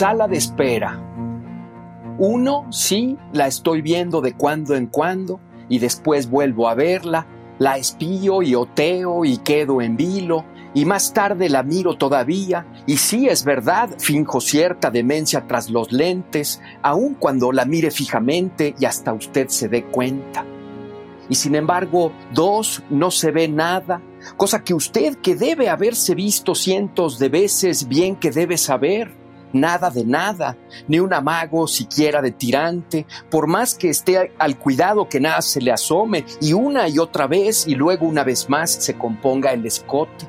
Sala de espera. Uno, sí, la estoy viendo de cuando en cuando y después vuelvo a verla, la espío y oteo y quedo en vilo y más tarde la miro todavía y sí es verdad, finjo cierta demencia tras los lentes, aun cuando la mire fijamente y hasta usted se dé cuenta. Y sin embargo, dos, no se ve nada, cosa que usted que debe haberse visto cientos de veces bien que debe saber nada de nada, ni un amago siquiera de tirante, por más que esté al cuidado que nada se le asome, y una y otra vez y luego una vez más se componga el escote.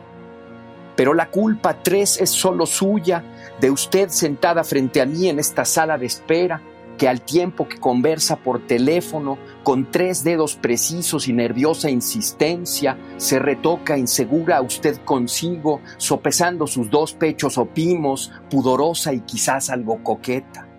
Pero la culpa tres es solo suya, de usted sentada frente a mí en esta sala de espera, que al tiempo que conversa por teléfono, con tres dedos precisos y nerviosa insistencia, se retoca insegura a usted consigo, sopesando sus dos pechos opimos, pudorosa y quizás algo coqueta.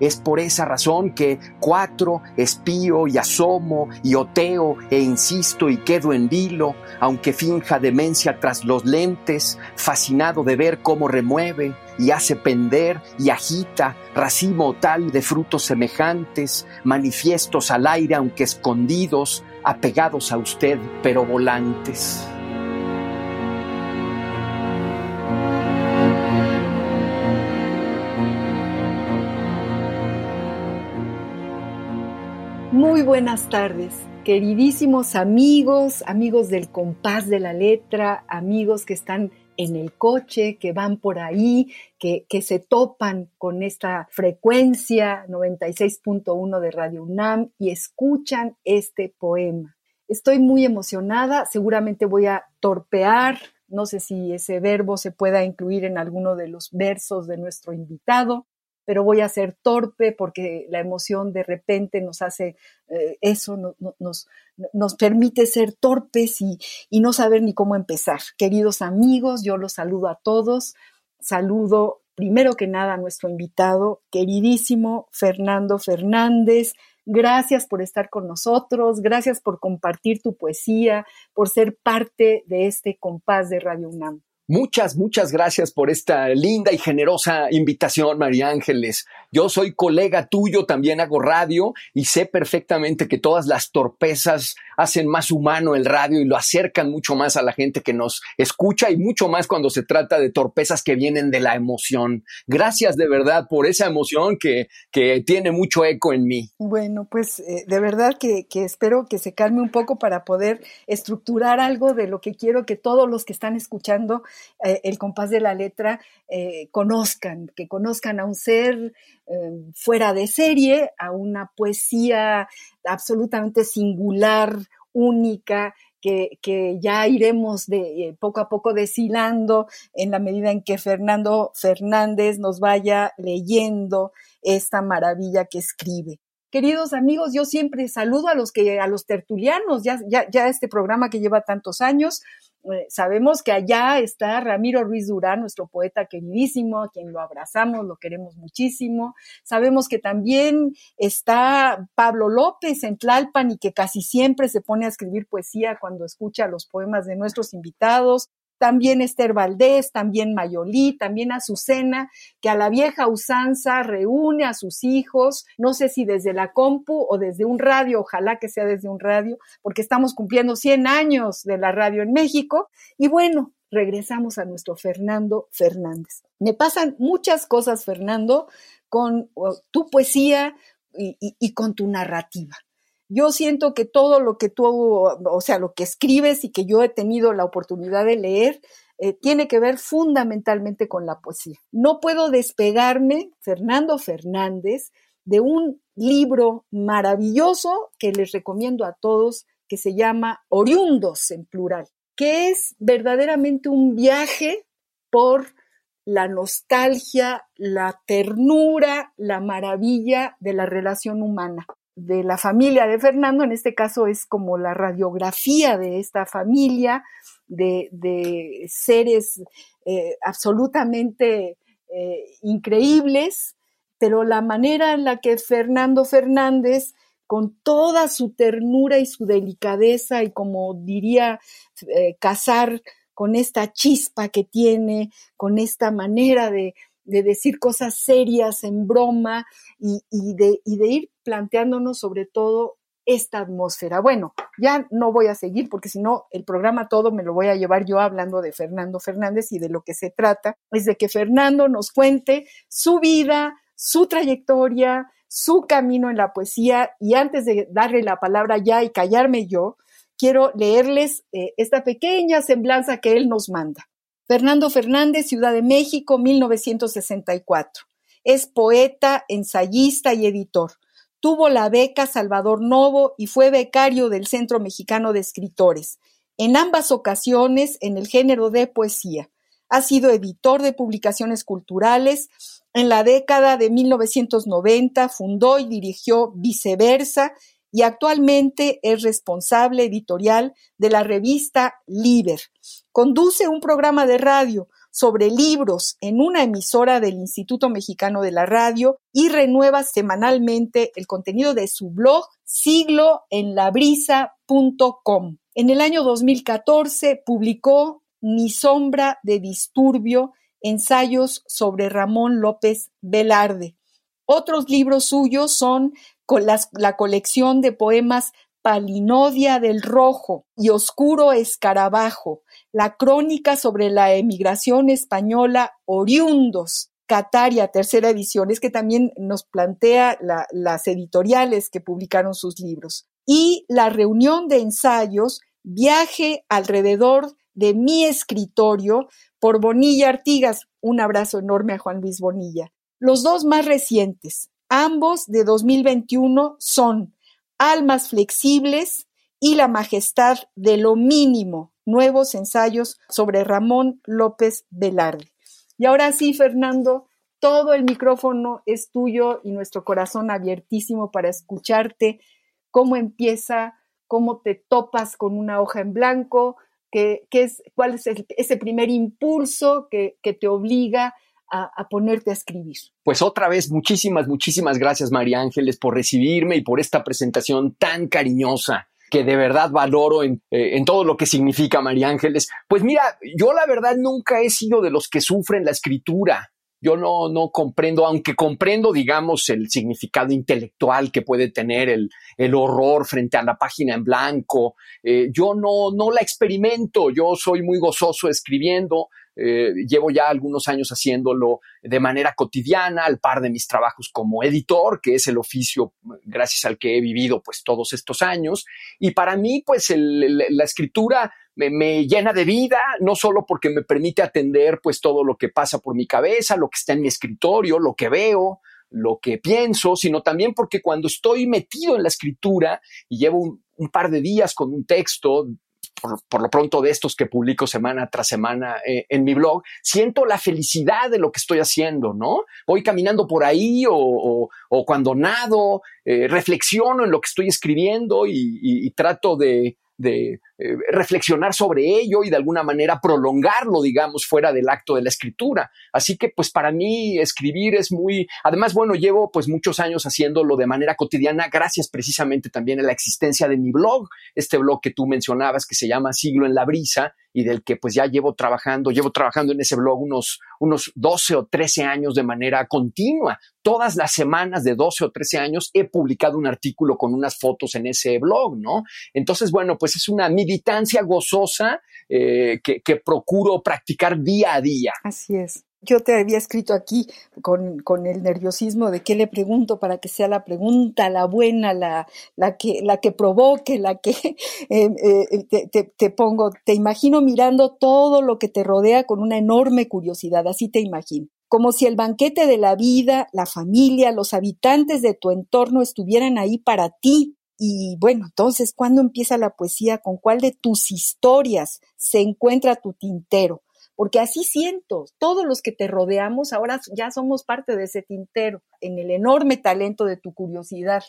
Es por esa razón que cuatro, espío y asomo y oteo e insisto y quedo en vilo, aunque finja demencia tras los lentes, fascinado de ver cómo remueve y hace pender y agita racimo tal de frutos semejantes, manifiestos al aire aunque escondidos, apegados a usted pero volantes. Muy buenas tardes, queridísimos amigos, amigos del compás de la letra, amigos que están en el coche, que van por ahí, que, que se topan con esta frecuencia 96.1 de Radio UNAM y escuchan este poema. Estoy muy emocionada, seguramente voy a torpear, no sé si ese verbo se pueda incluir en alguno de los versos de nuestro invitado, pero voy a ser torpe porque la emoción de repente nos hace eh, eso, nos, nos, permite ser torpes y, y no saber ni cómo empezar. Queridos amigos, yo los saludo a todos. Saludo primero que nada a nuestro invitado, queridísimo Fernando Fernández. Gracias por estar con nosotros, gracias por compartir tu poesía, por ser parte de este compás de Radio UNAM. Muchas, muchas gracias por esta linda y generosa invitación, María Ángeles. Yo soy colega tuyo, también hago radio y sé perfectamente que todas las torpezas hacen más humano el radio y lo acercan mucho más a la gente que nos escucha y mucho más cuando se trata de torpezas que vienen de la emoción. Gracias de verdad por esa emoción que, que tiene mucho eco en mí. Bueno, pues eh, de verdad que, que espero que se calme un poco para poder estructurar algo de lo que quiero que todos los que están escuchando eh, el compás de la letra eh, conozcan, que conozcan a un ser eh, fuera de serie, a una poesía absolutamente singular, única, que, que, ya iremos de, poco a poco deshilando en la medida en que Fernando Fernández nos vaya leyendo esta maravilla que escribe. Queridos amigos, yo siempre saludo a los que, a los tertulianos, ya, ya, ya este programa que lleva tantos años, eh, sabemos que allá está Ramiro Ruiz Durán, nuestro poeta queridísimo, a quien lo abrazamos, lo queremos muchísimo. Sabemos que también está Pablo López en Tlalpan y que casi siempre se pone a escribir poesía cuando escucha los poemas de nuestros invitados también Esther Valdés, también Mayolí, también Azucena, que a la vieja usanza reúne a sus hijos, no sé si desde la compu o desde un radio, ojalá que sea desde un radio, porque estamos cumpliendo 100 años de la radio en México. Y bueno, regresamos a nuestro Fernando Fernández. Me pasan muchas cosas, Fernando, con tu poesía y con tu narrativa yo siento que todo lo que tú, o sea, lo que escribes y que yo he tenido la oportunidad de leer, eh, tiene que ver fundamentalmente con la poesía. No puedo despegarme, Fernando Fernández, de un libro maravilloso que les recomiendo a todos, que se llama Oriundos en plural, que es verdaderamente un viaje por la nostalgia, la ternura, la maravilla de la relación humana de la familia de Fernando, en este caso es como la radiografía de esta familia, de, seres eh, absolutamente eh, increíbles, pero la manera en la que Fernando Fernández, con toda su ternura y su delicadeza, y como diría eh, Casar, con esta chispa que tiene, con esta manera de, decir cosas serias en broma y, de, y de ir planteándonos sobre todo esta atmósfera. Bueno, ya no voy a seguir porque si no, el programa todo me lo voy a llevar yo hablando de Fernando Fernández y de lo que se trata es de que Fernando nos cuente su vida, su trayectoria, su camino en la poesía y antes de darle la palabra ya y callarme yo, quiero leerles eh, esta pequeña semblanza que él nos manda. Fernando Fernández, Ciudad de México, 1964. Es poeta, ensayista y editor. Tuvo la beca Salvador Novo y fue becario del Centro Mexicano de Escritores, en ambas ocasiones en el género de poesía. Ha sido editor de publicaciones culturales. En la década de 1990 fundó y dirigió Viceversa y actualmente es responsable editorial de la revista Liber. Conduce un programa de radio sobre libros en una emisora del Instituto Mexicano de la Radio y renueva semanalmente el contenido de su blog sigloenlabrisa.com. En el año 2014 publicó Ni sombra de disturbio, ensayos sobre Ramón López Velarde. Otros libros suyos son la colección de poemas Palinodia del Rojo y Oscuro Escarabajo, la crónica sobre la emigración española Oriundos, Cataria, tercera edición, es que también nos plantea las editoriales que publicaron sus libros, y la reunión de ensayos Viaje alrededor de mi escritorio por Bonilla Artigas. Un abrazo enorme a Juan Luis Bonilla. Los dos más recientes, Ambos de 2021 son Almas Flexibles y La Majestad de lo Mínimo, nuevos ensayos sobre Ramón López Velarde. Y ahora sí, Fernando, todo el micrófono es tuyo y nuestro corazón abiertísimo para escucharte. Cómo empieza, cómo te topas con una hoja en blanco, qué, es, cuál es ese primer impulso que, que te obliga a, ponerte a escribir. Pues otra vez, muchísimas, muchísimas gracias, María Ángeles, por recibirme y por esta presentación tan cariñosa que de verdad valoro en, eh, en, todo lo que significa María Ángeles. Pues mira, yo la verdad nunca he sido de los que sufren la escritura. Yo no, no comprendo, aunque comprendo, digamos, el significado intelectual que puede tener el, horror frente a la página en blanco, eh, yo no, no la experimento, yo soy muy gozoso escribiendo, eh, llevo ya algunos años haciéndolo de manera cotidiana, al par de mis trabajos como editor, que es el oficio gracias al que he vivido pues todos estos años. Y para mí pues la escritura me, llena de vida, no solo porque me permite atender pues todo lo que pasa por mi cabeza, lo que está en mi escritorio, lo que veo, lo que pienso, sino también porque cuando estoy metido en la escritura y llevo un par de días con un texto, por, lo pronto de estos que publico semana tras semana eh, en mi blog, siento la felicidad de lo que estoy haciendo, ¿no? Voy caminando por ahí o, cuando nado, eh, reflexiono en lo que estoy escribiendo y trato de, de eh, reflexionar sobre ello y de alguna manera prolongarlo, digamos, fuera del acto de la escritura. Así que, pues para mí escribir es muy, además, bueno, llevo pues muchos años haciéndolo de manera cotidiana, gracias precisamente también a la existencia de mi blog, este blog que tú mencionabas que se llama Siglo en la Brisa y del que pues ya llevo trabajando, llevo trabajando en ese blog unos, unos 12 o 13 años de manera continua. Todas las semanas de 12 o 13 años he publicado un artículo con unas fotos en ese blog, ¿no? Entonces, bueno, pues es una militancia gozosa eh, que, procuro practicar día a día. Así es. Yo te había escrito aquí con, con, el nerviosismo de qué le pregunto para que sea la pregunta, la buena, la, la, que, la que provoque, la que eh, eh, te, te, te, pongo. Te imagino mirando todo lo que te rodea con una enorme curiosidad, así te imagino. Como si el banquete de la vida, la familia, los habitantes de tu entorno estuvieran ahí para ti. Y bueno, entonces, ¿cuándo empieza la poesía? ¿Con cuál de tus historias se encuentra tu tintero? Porque así siento, todos los que te rodeamos ahora ya somos parte de ese tintero, en el enorme talento de tu curiosidad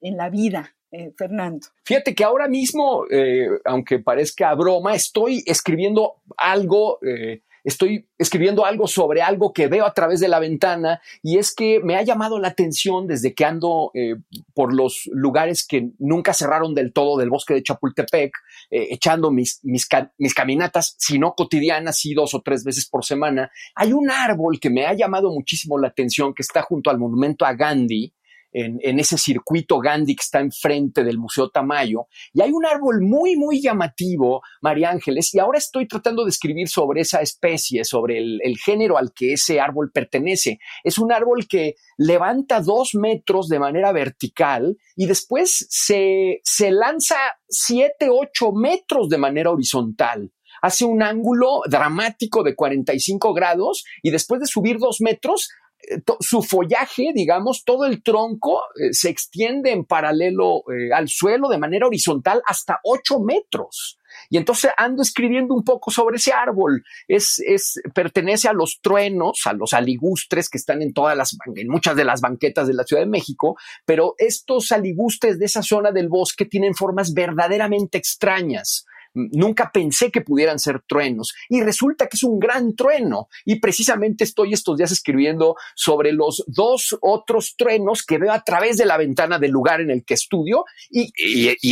en la vida. Eh, Fernando. Fíjate que ahora mismo, eh, aunque parezca broma, estoy escribiendo algo eh, estoy escribiendo algo sobre algo que veo a través de la ventana y es que me ha llamado la atención desde que ando eh, por los lugares que nunca cerraron del todo del bosque de Chapultepec, eh, echando mis, mis, mis caminatas, si no cotidianas, y dos o tres veces por semana. Hay un árbol que me ha llamado muchísimo la atención que está junto al monumento a Gandhi, en, ese circuito Gandhi que está enfrente del Museo Tamayo. Y hay un árbol muy, muy llamativo, María Ángeles, y ahora estoy tratando de escribir sobre esa especie, sobre el, género al que ese árbol pertenece. Es un árbol que levanta dos metros de manera vertical y después se, se lanza siete, ocho metros de manera horizontal hace un ángulo dramático de 45 grados y después de subir dos metros su follaje, digamos, todo el tronco eh, se extiende en paralelo eh, al suelo de manera horizontal hasta 8 metros. Y entonces ando escribiendo un poco sobre ese árbol. Es, es, pertenece a los truenos, a los aligustres que están en todas las, en muchas de las banquetas de la Ciudad de México, pero estos aligustres de esa zona del bosque tienen formas verdaderamente extrañas. Nunca pensé que pudieran ser truenos y resulta que es un gran trueno y precisamente estoy estos días escribiendo sobre los dos otros truenos que veo a través de la ventana del lugar en el que estudio y,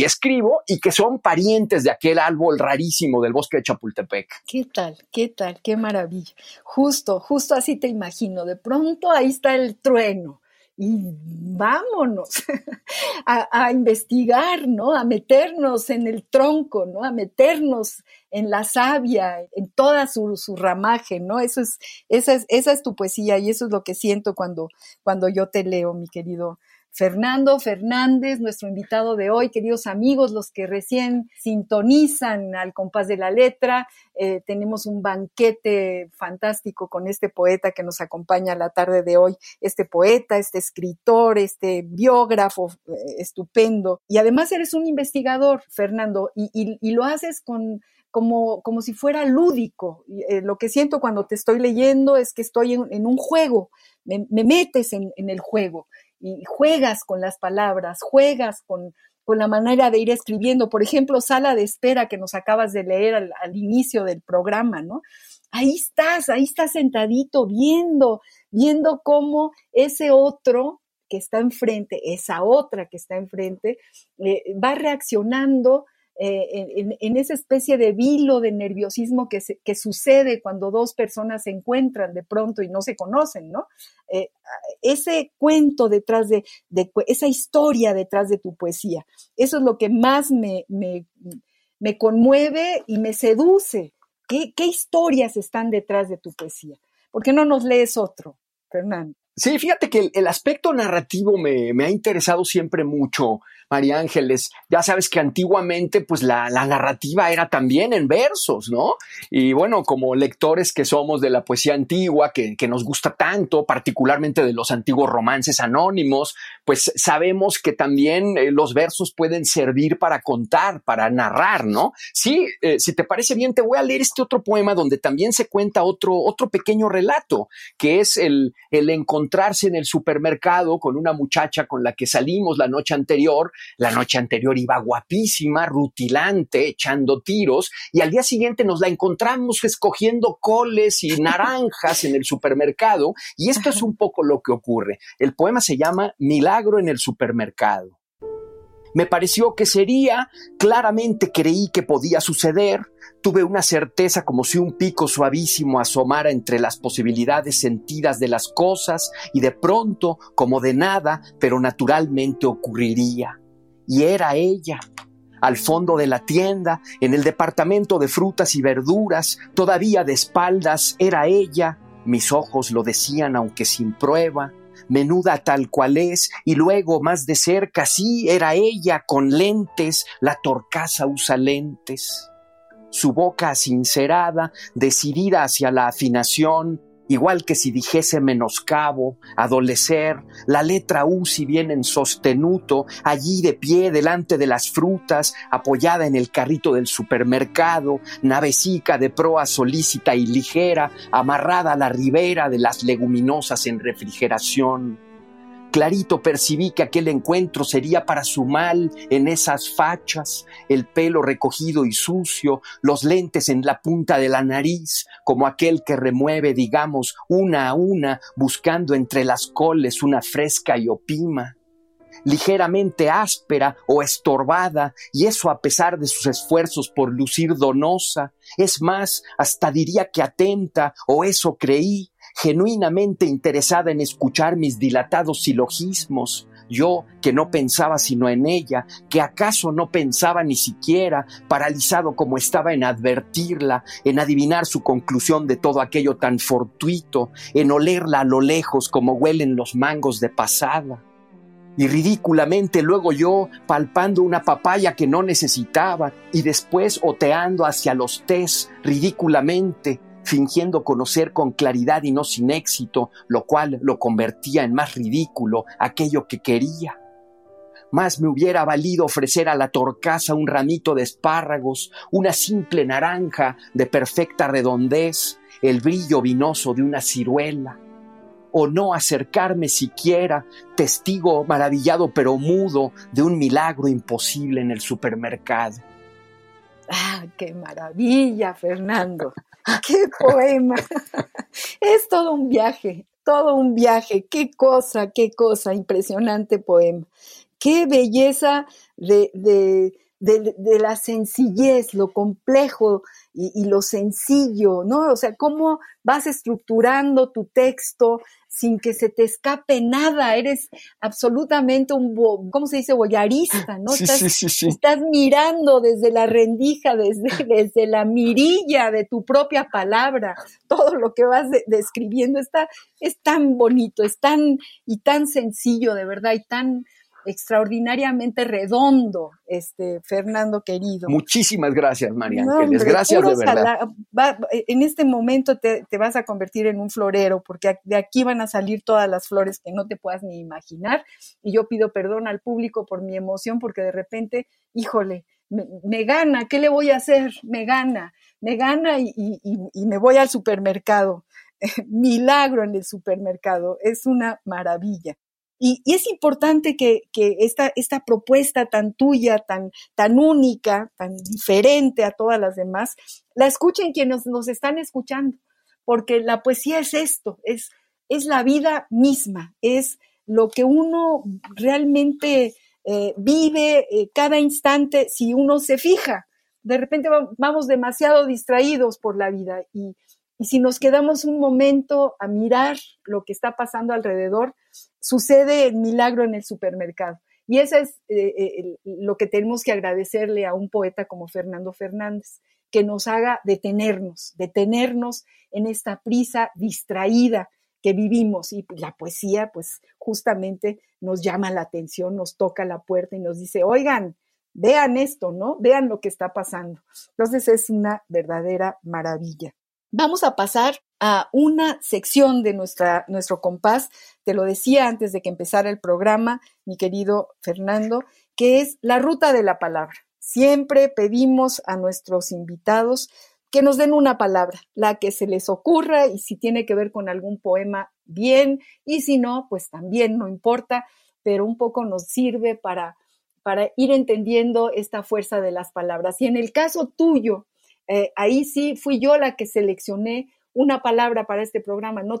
escribo y que son parientes de aquel árbol rarísimo del bosque de Chapultepec. ¿Qué tal? ¿Qué tal? Qué maravilla. Justo, justo así te imagino. De pronto ahí está el trueno y vámonos a, investigar, ¿no? A meternos en el tronco, ¿no? A meternos en la savia, en toda su, su ramaje, ¿no? Eso es, esa es, esa es tu poesía y eso es lo que siento cuando, cuando yo te leo, mi querido Fernando Fernández, nuestro invitado de hoy, queridos amigos, los que recién sintonizan al compás de la letra, eh, tenemos un banquete fantástico con este poeta que nos acompaña la tarde de hoy, este poeta, este escritor, este biógrafo eh, estupendo. Y además eres un investigador, Fernando, y, lo haces con... Como, como si fuera lúdico. Eh, lo que siento cuando te estoy leyendo es que estoy en, un juego, me, metes en el juego y juegas con las palabras, juegas con, con la manera de ir escribiendo. Por ejemplo, Sala de Espera que nos acabas de leer al, inicio del programa, ¿no? Ahí estás, ahí estás sentadito viendo, viendo cómo ese otro que está enfrente, esa otra que está enfrente, eh, va reaccionando eh, en, esa especie de vilo de nerviosismo que, que, sucede cuando dos personas se encuentran de pronto y no se conocen, ¿no? Eh, ese cuento detrás de, esa historia detrás de tu poesía, eso es lo que más me, me, me conmueve y me seduce. ¿Qué, ¿Qué historias están detrás de tu poesía? ¿Por qué no nos lees otro, Fernando? Sí, fíjate que el, aspecto narrativo me, me, ha interesado siempre mucho. María Ángeles. Ya sabes que antiguamente pues la, narrativa era también en versos, ¿no? Y bueno, como lectores que somos de la poesía antigua, que, nos gusta tanto, particularmente de los antiguos romances anónimos, pues sabemos que también eh, los versos pueden servir para contar, para narrar, ¿no? Sí, eh, si te parece bien, te voy a leer este otro poema donde también se cuenta otro, otro pequeño relato, que es el, el encontrarse en el supermercado con una muchacha con la que salimos la noche anterior la noche anterior iba guapísima, rutilante, echando tiros, y al día siguiente nos la encontramos escogiendo coles y naranjas en el supermercado, y esto es un poco lo que ocurre. El poema se llama Milagro en el supermercado. Me pareció que sería, claramente creí que podía suceder, tuve una certeza como si un pico suavísimo asomara entre las posibilidades sentidas de las cosas y de pronto, como de nada, pero naturalmente ocurriría y era ella. Al fondo de la tienda, en el departamento de frutas y verduras, todavía de espaldas, era ella, mis ojos lo decían aunque sin prueba, menuda tal cual es, y luego más de cerca, sí, era ella con lentes, la torcaza usa lentes. Su boca sincerada, decidida hacia la afinación, igual que si dijese menoscabo, adolecer, la letra U si bien en sostenuto, allí de pie delante de las frutas, apoyada en el carrito del supermercado, navecica de proa solícita y ligera, amarrada a la ribera de las leguminosas en refrigeración. Clarito percibí que aquel encuentro sería para su mal en esas fachas, el pelo recogido y sucio, los lentes en la punta de la nariz, como aquel que remueve, digamos, una a una, buscando entre las coles una fresca y opima ligeramente áspera o estorbada, y eso a pesar de sus esfuerzos por lucir donosa, es más, hasta diría que atenta, o eso creí, genuinamente interesada en escuchar mis dilatados silogismos, yo que no pensaba sino en ella, que acaso no pensaba ni siquiera, paralizado como estaba en advertirla, en adivinar su conclusión de todo aquello tan fortuito, en olerla a lo lejos como huelen los mangos de pasada. Y ridículamente luego yo palpando una papaya que no necesitaba y después oteando hacia los tés ridículamente, fingiendo conocer con claridad y no sin éxito, lo cual lo convertía en más ridículo aquello que quería. Más me hubiera valido ofrecer a la torcaza un ramito de espárragos, una simple naranja de perfecta redondez, el brillo vinoso de una ciruela, o no acercarme siquiera, testigo maravillado pero mudo de un milagro imposible en el supermercado. ¡Ah, qué maravilla, Fernando! ¡Qué poema! Es todo un viaje, todo un viaje. ¡Qué cosa, qué cosa! Impresionante poema. ¡Qué belleza de, de, de, la sencillez, lo complejo y, lo sencillo, ¿no? O sea, cómo vas estructurando tu texto sin que se te escape nada, eres absolutamente un, ¿cómo se dice? Boyarista, ¿no? Sí, estás, sí, sí, estás mirando desde la rendija, desde, desde la mirilla de tu propia palabra, todo lo que vas describiendo está, es tan bonito, es tan, y tan sencillo, de verdad, y tan, extraordinariamente redondo, este Fernando querido. Muchísimas gracias, María Ángeles. gracias de verdad. en este momento te, vas a convertir en un florero, porque de aquí van a salir todas las flores que no te puedas ni imaginar. Y yo pido perdón al público por mi emoción, porque de repente, híjole, me, gana, ¿qué le voy a hacer? Me gana, me gana y, y me voy al supermercado. Milagro en el supermercado, es una maravilla. Y, es importante que, esta, esta, propuesta tan tuya, tan, tan única, tan diferente a todas las demás, la escuchen quienes nos están escuchando, porque la poesía es esto, es, es la vida misma, es lo que uno realmente eh, vive eh, cada instante si uno se fija. De repente vamos demasiado distraídos por la vida y, y si nos quedamos un momento a mirar lo que está pasando alrededor, sucede el milagro en el supermercado. Y eso es eh, eh, lo que tenemos que agradecerle a un poeta como Fernando Fernández, que nos haga detenernos, detenernos en esta prisa distraída que vivimos. Y la poesía, pues justamente nos llama la atención, nos toca la puerta y nos dice, oigan, vean esto, ¿no? Vean lo que está pasando. Entonces es una verdadera maravilla. Vamos a pasar a una sección de nuestro compás, te lo decía antes de que empezara el programa, mi querido Fernando, que es la ruta de la palabra. Siempre pedimos a nuestros invitados que nos den una palabra, la que se les ocurra y si tiene que ver con algún poema, bien, y si no, pues también no importa, pero un poco nos sirve para, para ir entendiendo esta fuerza de las palabras. Y en el caso tuyo, eh, ahí sí fui yo la que seleccioné una palabra para este programa, no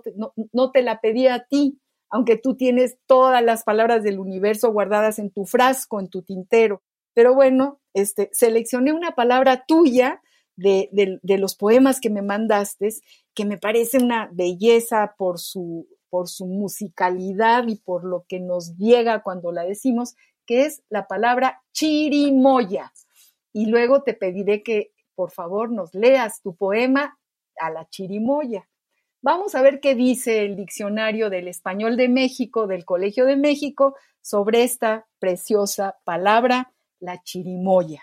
te, la pedí a ti, aunque tú tienes todas las palabras del universo guardadas en tu frasco, en tu tintero. Pero bueno, este, seleccioné una palabra tuya de, los poemas que me mandaste, que me parece una belleza por su musicalidad y por lo que nos llega cuando la decimos, que es la palabra chirimoya. Y luego te pediré que por favor nos leas tu poema a la chirimoya. Vamos a ver qué dice el diccionario del español de México, del Colegio de México, sobre esta preciosa palabra, la chirimoya.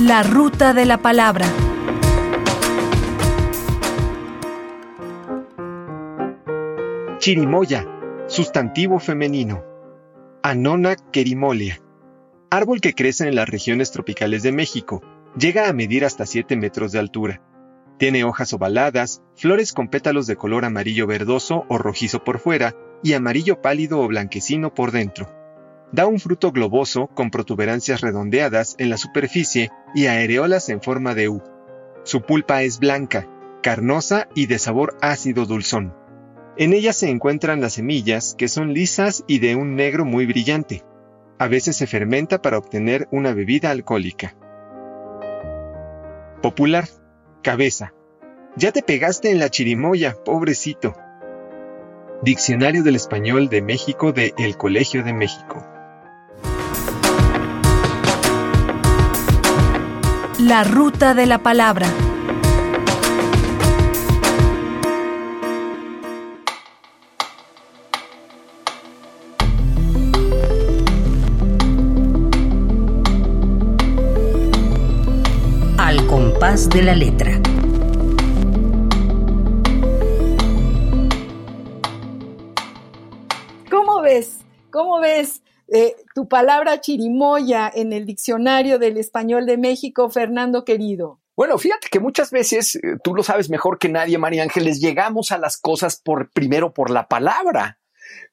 La ruta de la palabra. Chirimoya, sustantivo femenino. Anona querimolia. Árbol que crece en las regiones tropicales de México. Llega a medir hasta 7 metros de altura. Tiene hojas ovaladas, flores con pétalos de color amarillo verdoso o rojizo por fuera y amarillo pálido o blanquecino por dentro. Da un fruto globoso con protuberancias redondeadas en la superficie y areolas en forma de U. Su pulpa es blanca, carnosa y de sabor ácido dulzón. En ella se encuentran las semillas, que son lisas y de un negro muy brillante. A veces se fermenta para obtener una bebida alcohólica. Popular. Cabeza. Ya te pegaste en la chirimoya, pobrecito. Diccionario del Español de México de El Colegio de México. La ruta de la palabra. Compás de la letra. ¿Cómo ves? ¿Cómo ves eh, tu palabra chirimoya en el diccionario del español de México, Fernando querido? Bueno, fíjate que muchas veces, eh, tú lo sabes mejor que nadie, María Ángeles, llegamos a las cosas por primero por la palabra.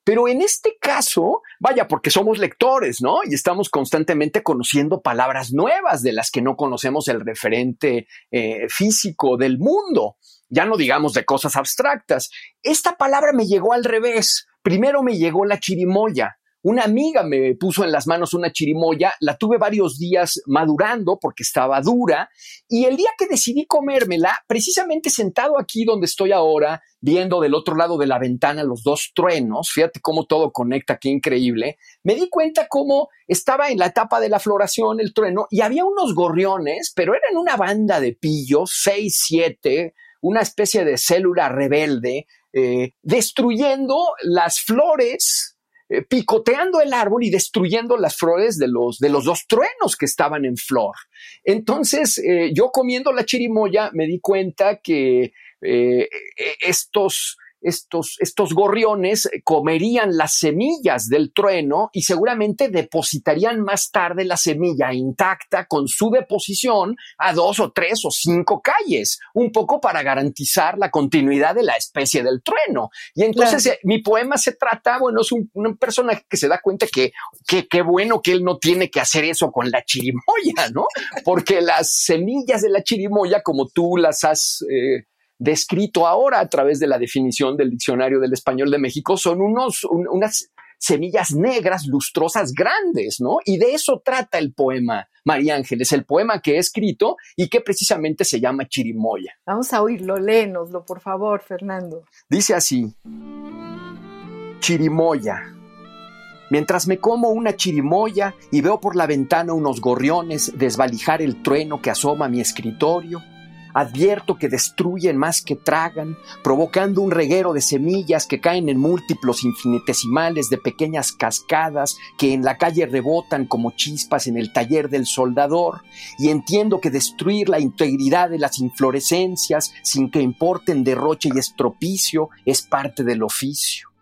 Pero en este caso, vaya, porque somos lectores, ¿no? Y estamos constantemente conociendo palabras nuevas de las que no conocemos el referente eh, físico del mundo. Ya no digamos de cosas abstractas. Esta palabra me llegó al revés. Primero me llegó la chirimoya. Una amiga me puso en las manos una chirimoya, la tuve varios días madurando porque estaba dura y el día que decidí comérmela, precisamente sentado aquí donde estoy ahora, viendo del otro lado de la ventana los dos truenos, fíjate cómo todo conecta, qué increíble, me di cuenta cómo estaba en la etapa de la floración el trueno y había unos gorriones, pero eran una banda de pillos, seis, siete, una especie de célula rebelde, eh, destruyendo las flores eh, picoteando el árbol y destruyendo las flores de los, de los dos truenos que estaban en flor. Entonces, eh, yo comiendo la chirimoya me di cuenta que eh, estos estos, estos gorriones comerían las semillas del trueno y seguramente depositarían más tarde la semilla intacta con su deposición a dos o tres o cinco calles, un poco para garantizar la continuidad de la especie del trueno. Y entonces eh, mi poema se trata, bueno, es un, personaje que se da cuenta que qué bueno que él no tiene que hacer eso con la chirimoya, ¿no? Porque las semillas de la chirimoya, como tú las has... Eh, descrito ahora a través de la definición del Diccionario del Español de México, son unos, unas semillas negras, lustrosas, grandes, ¿no? Y de eso trata el poema, María Ángeles, el poema que he escrito y que precisamente se llama Chirimoya. Vamos a oírlo, léenoslo, por favor, Fernando. Dice así, Chirimoya. Mientras me como una chirimoya y veo por la ventana unos gorriones desvalijar el trueno que asoma a mi escritorio, Advierto que destruyen más que tragan, provocando un reguero de semillas que caen en múltiplos infinitesimales de pequeñas cascadas que en la calle rebotan como chispas en el taller del soldador, y entiendo que destruir la integridad de las inflorescencias sin que importen derroche y estropicio es parte del oficio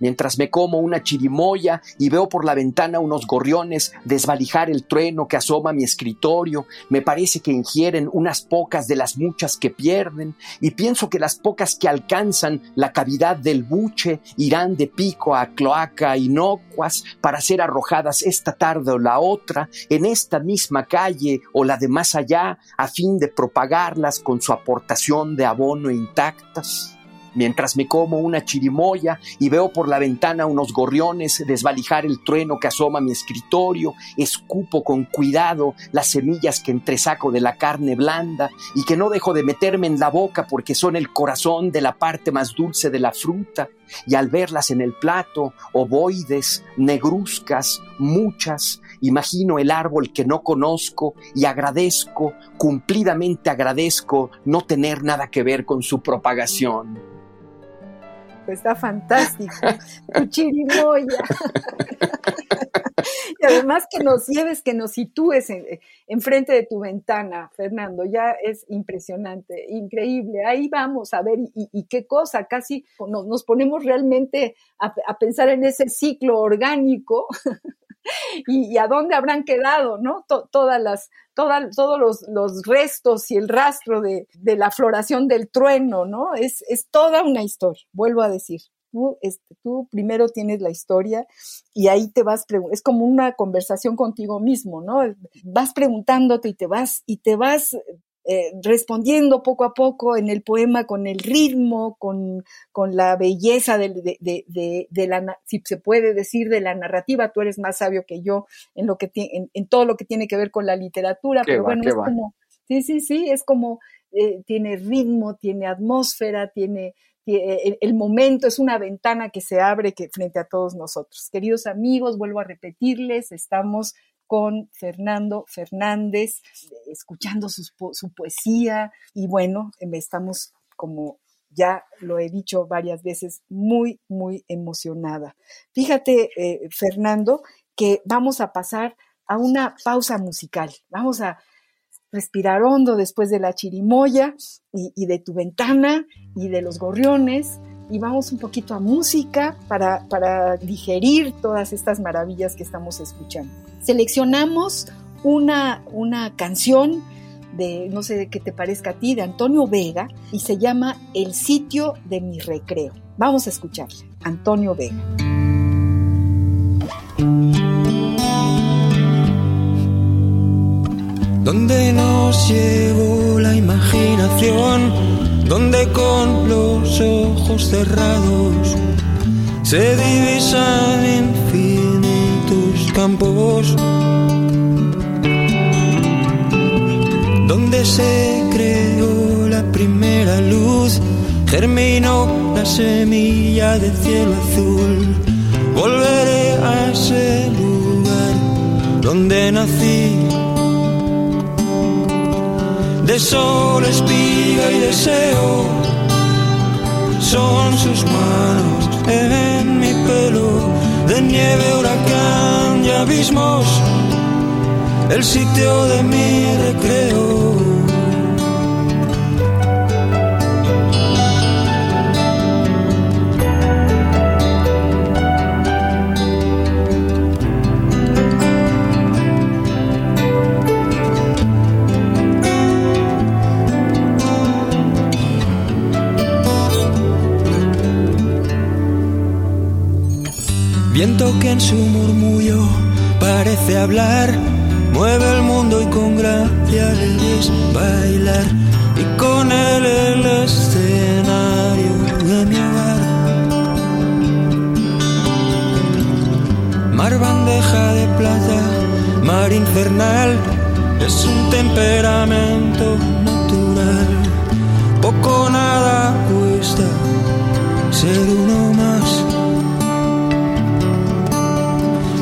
mientras me como una chirimoya y veo por la ventana unos gorriones desvalijar el trueno que asoma mi escritorio, me parece que ingieren unas pocas de las muchas que pierden, y pienso que las pocas que alcanzan la cavidad del buche irán de pico a cloaca inocuas para ser arrojadas esta tarde o la otra en esta misma calle o la de más allá a fin de propagarlas con su aportación de abono intactas mientras me como una chirimoya y veo por la ventana unos gorriones desvalijar el trueno que asoma mi escritorio, escupo con cuidado las semillas que entresaco de la carne blanda y que no dejo de meterme en la boca porque son el corazón de la parte más dulce de la fruta, y al verlas en el plato, ovoides, negruzcas, muchas, Imagino el árbol que no conozco y agradezco, cumplidamente agradezco no tener nada que ver con su propagación. Está fantástico. Tu chirimoya. y además que nos lleves, que nos sitúes enfrente de tu ventana, Fernando, ya es impresionante, increíble. Ahí vamos a ver, y, qué cosa, casi nos, ponemos realmente a, pensar en ese ciclo orgánico. Y, a dónde habrán quedado, ¿no? todas las, todos los, restos y el rastro de, la floración del trueno, ¿no? Es, es toda una historia, vuelvo a decir. Tú, este, tú primero tienes la historia y ahí te vas, es como una conversación contigo mismo, ¿no? Vas preguntándote y te vas, y te vas eh, respondiendo poco a poco en el poema con el ritmo, con, con la belleza de, de, de, la, si se puede decir, de la narrativa. Tú eres más sabio que yo en, lo que en, en todo lo que tiene que ver con la literatura, pero bueno, es como, sí, sí, sí, es como, eh, tiene ritmo, tiene atmósfera, tiene, eh, el, momento es una ventana que se abre que, frente a todos nosotros. Queridos amigos, vuelvo a repetirles, estamos con Fernando Fernández, escuchando su, poesía y bueno, em, estamos como ya lo he dicho varias veces, muy, muy emocionada. Fíjate, eh, Fernando, que vamos a pasar a una pausa musical. Vamos a respirar hondo después de la chirimoya y, de tu ventana y de los gorriones y vamos un poquito a música para, para digerir todas estas maravillas que estamos escuchando. Seleccionamos una, una canción de, no sé qué te parezca a ti, de Antonio Vega y se llama El sitio de mi recreo. Vamos a escucharla, Antonio Vega. donde nos llevó la imaginación, donde con los ojos cerrados se divisan infinitos campos, donde se creó la primera luz, germinó la semilla del cielo azul. Volveré a ese lugar donde nací de sol, espiga y deseo. Son sus manos en mi pelo, de nieve, huracán abismos, el sitio de mi recreo. Viento que en su murmullo parece hablar, mueve el mundo y con gracia debes bailar. Y con él el escenario de mi hogar. Mar bandeja de plata, mar infernal, es un temperamento natural. Poco nada cuesta ser uno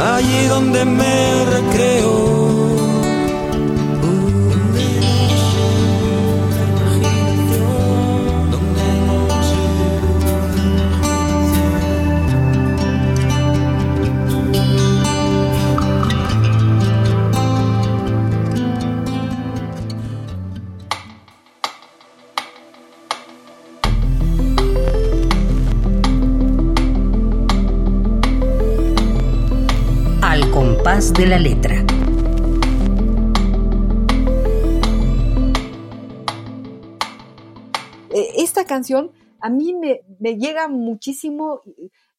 allí donde me recreo. De la letra. Eh, esta canción a mí me, llega muchísimo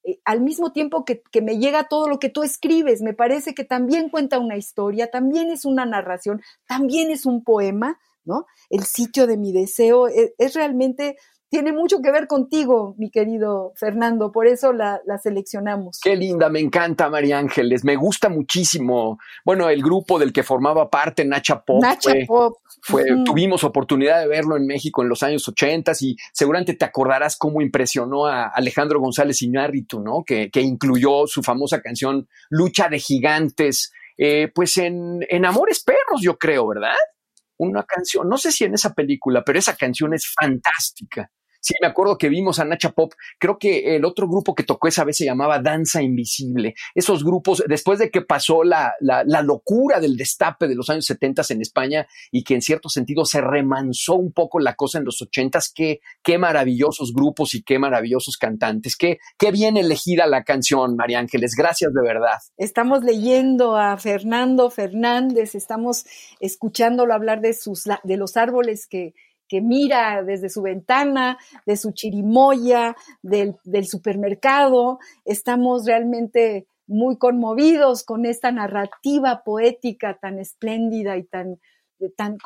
eh, al mismo tiempo que, que, me llega todo lo que tú escribes, me parece que también cuenta una historia, también es una narración, también es un poema, ¿no? El sitio de mi deseo es, es realmente tiene mucho que ver contigo, mi querido Fernando, por eso la, la, seleccionamos. Qué linda, me encanta María Ángeles, me gusta muchísimo. Bueno, el grupo del que formaba parte, Nacha Pop. Nacha fue, Pop. Fue, Tuvimos oportunidad de verlo en México en los años 80 y seguramente te acordarás cómo impresionó a Alejandro González Iñárritu, ¿no? Que, que incluyó su famosa canción Lucha de Gigantes, eh, pues en, en Amores Perros, yo creo, ¿verdad? Una canción, no sé si en esa película, pero esa canción es fantástica. Sí, me acuerdo que vimos a Nacha Pop. Creo que el otro grupo que tocó esa vez se llamaba Danza Invisible. Esos grupos, después de que pasó la, la, locura del destape de los años 70 en España y que en cierto sentido se remansó un poco la cosa en los 80 qué, qué maravillosos grupos y qué maravillosos cantantes. Qué, qué bien elegida la canción, María Ángeles. Gracias de verdad. Estamos leyendo a Fernando Fernández, estamos escuchándolo hablar de, sus, de los árboles que que mira desde su ventana, de su chirimoya, del, supermercado. Estamos realmente muy conmovidos con esta narrativa poética tan espléndida y tan, tan,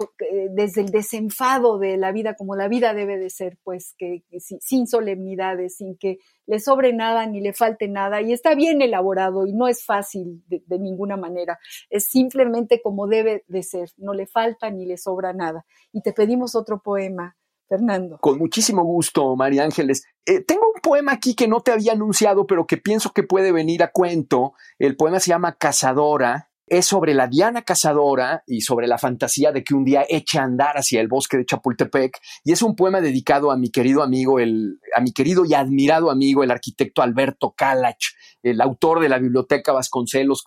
desde el desenfado de la vida como la vida debe de ser, pues que, sin solemnidades, sin que le sobre nada ni le falte nada y está bien elaborado y no es fácil de, de, ninguna manera, es simplemente como debe de ser, no le falta ni le sobra nada. Y te pedimos otro poema. Fernando. Con muchísimo gusto, María Ángeles. Eh, tengo un poema aquí que no te había anunciado, pero que pienso que puede venir a cuento. El poema se llama Cazadora es sobre la Diana cazadora y sobre la fantasía de que un día eche a andar hacia el bosque de Chapultepec. Y es un poema dedicado a mi querido amigo, el, a mi querido y admirado amigo, el arquitecto Alberto Calach, el autor de la Biblioteca Vasconcelos,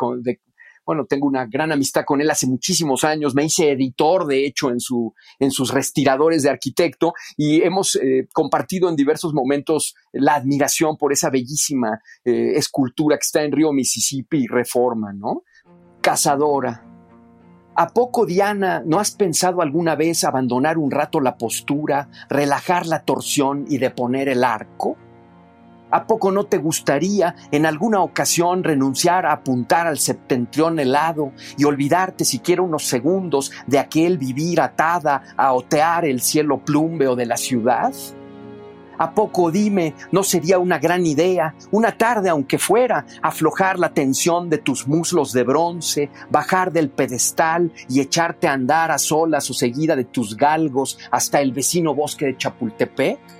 bueno, tengo una gran amistad con él hace muchísimos años, me hice editor, de hecho, en, su, en sus respiradores de arquitecto y hemos eh, compartido en diversos momentos la admiración por esa bellísima eh, escultura que está en Río Mississippi y Reforma, ¿no? Cazadora. ¿A poco, Diana, no has pensado alguna vez abandonar un rato la postura, relajar la torsión y deponer el arco? ¿A poco no te gustaría en alguna ocasión renunciar a apuntar al septentrión helado y olvidarte siquiera unos segundos de aquel vivir atada a otear el cielo plúmbeo de la ciudad? ¿A poco dime, no sería una gran idea, una tarde aunque fuera, aflojar la tensión de tus muslos de bronce, bajar del pedestal y echarte a andar a solas o seguida de tus galgos hasta el vecino bosque de Chapultepec?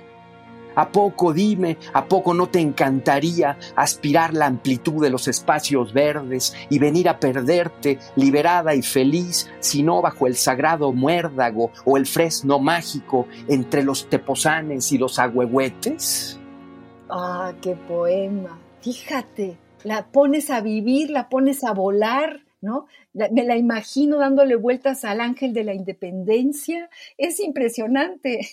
¿A poco, dime, a poco no te encantaría aspirar la amplitud de los espacios verdes y venir a perderte liberada y feliz, si no bajo el sagrado muérdago o el fresno mágico entre los teposanes y los agüehuetes? Ah, qué poema. Fíjate, la pones a vivir, la pones a volar. ¿no? Me la imagino dándole vueltas al ángel de la independencia. Es impresionante.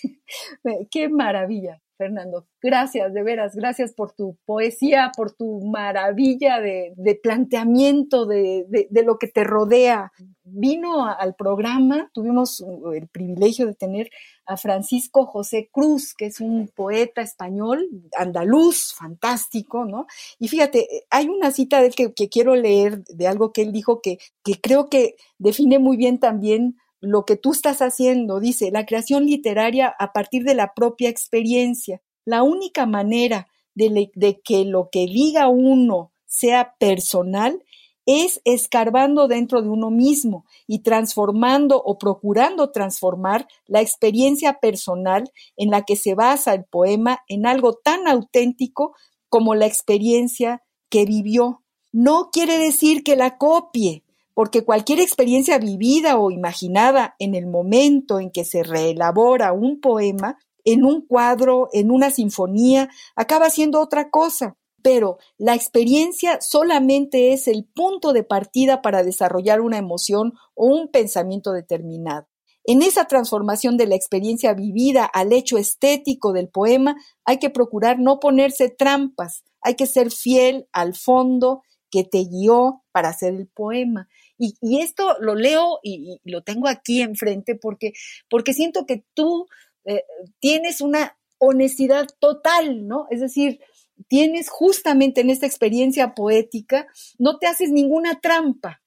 Qué maravilla. Fernando. Gracias, de veras, gracias por tu poesía, por tu maravilla de, de planteamiento de, de, lo que te rodea. Vino al programa, tuvimos el privilegio de tener a Francisco José Cruz, que es un poeta español, andaluz, fantástico, ¿no? Y fíjate, hay una cita de él que, que quiero leer, de algo que él dijo que, que creo que define muy bien también lo que tú estás haciendo, dice, la creación literaria a partir de la propia experiencia. La única manera de, que lo que diga uno sea personal es escarbando dentro de uno mismo y transformando o procurando transformar la experiencia personal en la que se basa el poema en algo tan auténtico como la experiencia que vivió. No quiere decir que la copie, porque cualquier experiencia vivida o imaginada en el momento en que se reelabora un poema, en un cuadro, en una sinfonía, acaba siendo otra cosa. Pero la experiencia solamente es el punto de partida para desarrollar una emoción o un pensamiento determinado. En esa transformación de la experiencia vivida al hecho estético del poema hay que procurar no ponerse trampas, hay que ser fiel al fondo que te guió para hacer el poema. Y, esto lo leo y, lo tengo aquí enfrente porque, porque siento que tú eh, tienes una honestidad total, ¿no? Es decir, tienes justamente en esta experiencia poética, no te haces ninguna trampa,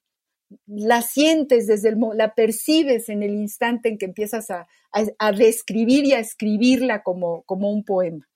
la sientes desde el, la percibes en el instante en que empiezas a, a, describir y a escribirla como, como un poema.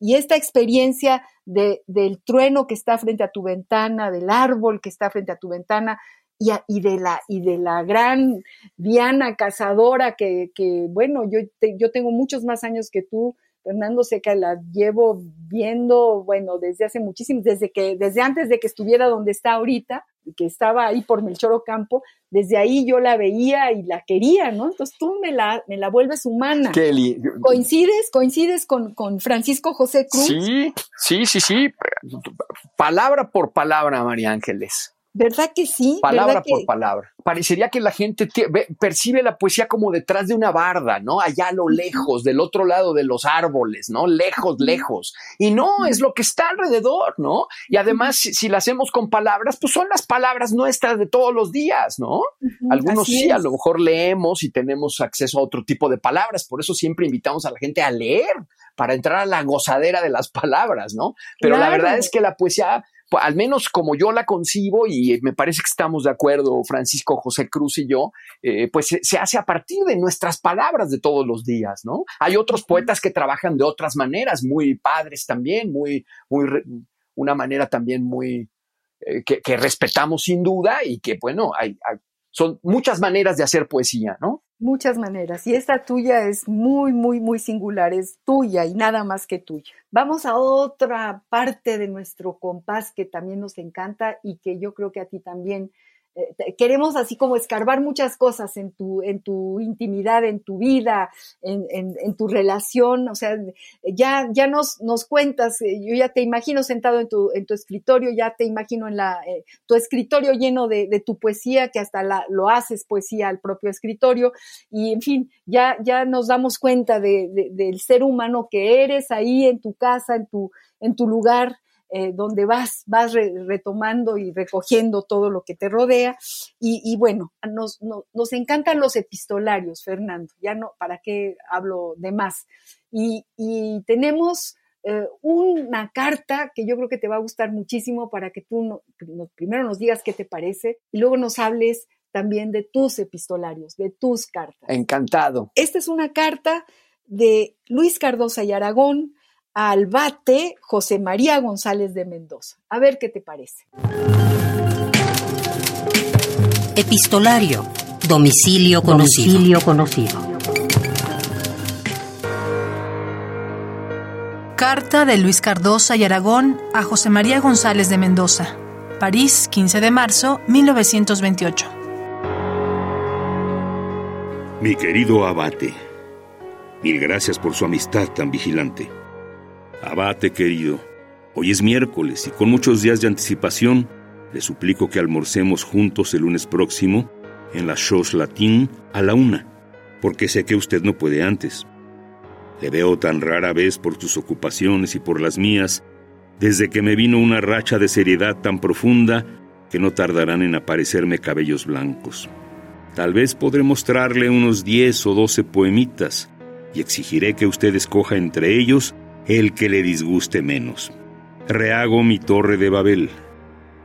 Y esta experiencia de, del trueno que está frente a tu ventana, del árbol que está frente a tu ventana, y, y, de, la, y de la gran Diana cazadora que, que bueno, yo, yo tengo muchos más años que tú, Fernando Seca la llevo viendo, bueno, desde hace muchísimo, desde que, desde antes de que estuviera donde está ahorita, que estaba ahí por Melchor Campo, desde ahí yo la veía y la quería, ¿no? Entonces tú me la, me la vuelves humana. Kelly. ¿Coincides? ¿Coincides con, con Francisco José Cruz? Sí, sí, sí, sí. Palabra por palabra, María Ángeles. ¿Verdad que sí? Palabra por palabra. Parecería que la gente percibe la poesía como detrás de una barda, ¿no? Allá a lo lejos, del otro lado de los árboles, ¿no? Lejos, lejos. Y no, es lo que está alrededor, ¿no? Y además, si, la hacemos con palabras, pues son las palabras nuestras de todos los días, ¿no? Algunos sí, a lo mejor leemos y tenemos acceso a otro tipo de palabras. Por eso siempre invitamos a la gente a leer para entrar a la gozadera de las palabras, ¿no? Pero la verdad es que la poesía al menos como yo la concibo, y me parece que estamos de acuerdo, Francisco José Cruz y yo, eh, pues se, hace a partir de nuestras palabras de todos los días, ¿no? Hay otros poetas que trabajan de otras maneras, muy padres también, muy, muy, una manera también muy, eh, que, respetamos sin duda y que, bueno, hay, son muchas maneras de hacer poesía, ¿no? Muchas maneras. Y esta tuya es muy, muy, muy singular, es tuya y nada más que tuya. Vamos a otra parte de nuestro compás que también nos encanta y que yo creo que a ti también eh, queremos así como escarbar muchas cosas en tu, en tu intimidad, en tu vida, en, tu relación, o sea, ya, ya nos, nos cuentas, eh, yo ya te imagino sentado en tu, en tu escritorio, ya te imagino en la, eh, tu escritorio lleno de, de, tu poesía, que hasta la, lo haces poesía al propio escritorio, y en fin, ya, ya nos damos cuenta de, del ser humano que eres ahí en tu casa, en tu, en tu lugar, eh, donde vas, vas retomando y recogiendo todo lo que te rodea. Y, bueno, nos, nos, encantan los epistolarios, Fernando, ya no, ¿para qué hablo de más? Y, tenemos eh, una carta que yo creo que te va a gustar muchísimo para que tú primero nos digas qué te parece y luego nos hables también de tus epistolarios, de tus cartas. Encantado. Esta es una carta de Luis Cardosa y Aragón, al bate José María González de Mendoza. A ver qué te parece. Epistolario. Domicilio conocido. Domicilio conocido. Carta de Luis Cardosa y Aragón a José María González de Mendoza. París, 15 de marzo, 1928. Mi querido abate, mil gracias por su amistad tan vigilante. Abate, querido, hoy es miércoles y con muchos días de anticipación le suplico que almorcemos juntos el lunes próximo en la Chose Latin a la una, porque sé que usted no puede antes. Le veo tan rara vez por sus ocupaciones y por las mías, desde que me vino una racha de seriedad tan profunda que no tardarán en aparecerme cabellos blancos. Tal vez podré mostrarle unos diez o doce poemitas y exigiré que usted escoja entre ellos el que le disguste menos. Rehago mi torre de Babel.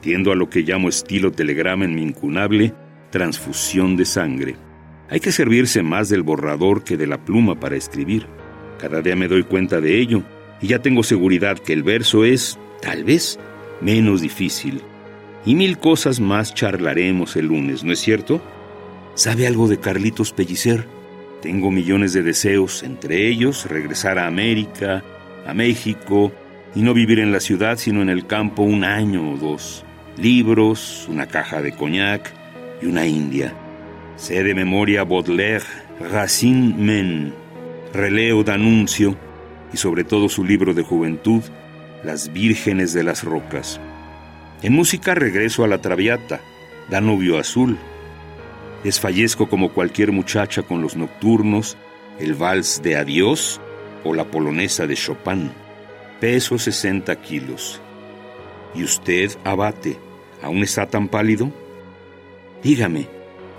Tiendo a lo que llamo estilo telegrama en mi incunable transfusión de sangre. Hay que servirse más del borrador que de la pluma para escribir. Cada día me doy cuenta de ello y ya tengo seguridad que el verso es, tal vez, menos difícil. Y mil cosas más charlaremos el lunes, ¿no es cierto? ¿Sabe algo de Carlitos Pellicer? Tengo millones de deseos, entre ellos regresar a América, a México y no vivir en la ciudad sino en el campo un año o dos. Libros, una caja de coñac y una india. Sé de memoria Baudelaire, Racine Men, releo D'Annunzio y sobre todo su libro de juventud, Las Vírgenes de las Rocas. En música regreso a la Traviata, Danubio Azul. Desfallezco como cualquier muchacha con los nocturnos, el vals de Adiós o la polonesa de Chopin. Peso 60 kilos. ¿Y usted, abate, aún está tan pálido? Dígame,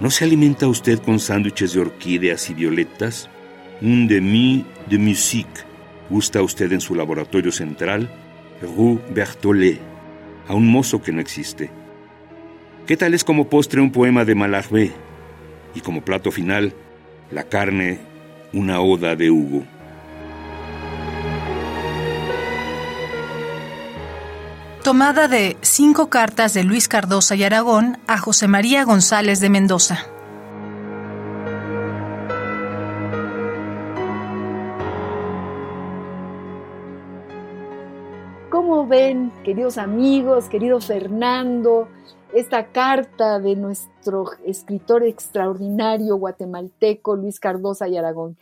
¿no se alimenta usted con sándwiches de orquídeas y violetas? Un demi de musique. ¿Gusta usted en su laboratorio central? Rue Berthollet, a un mozo que no existe. ¿Qué tal es como postre un poema de Mallarmé? Y como plato final, la carne, una oda de Hugo. Tomada de cinco cartas de Luis Cardosa y Aragón a José María González de Mendoza. ¿Cómo ven, queridos amigos, querido Fernando, esta carta de nuestro escritor extraordinario guatemalteco Luis Cardosa y Aragón?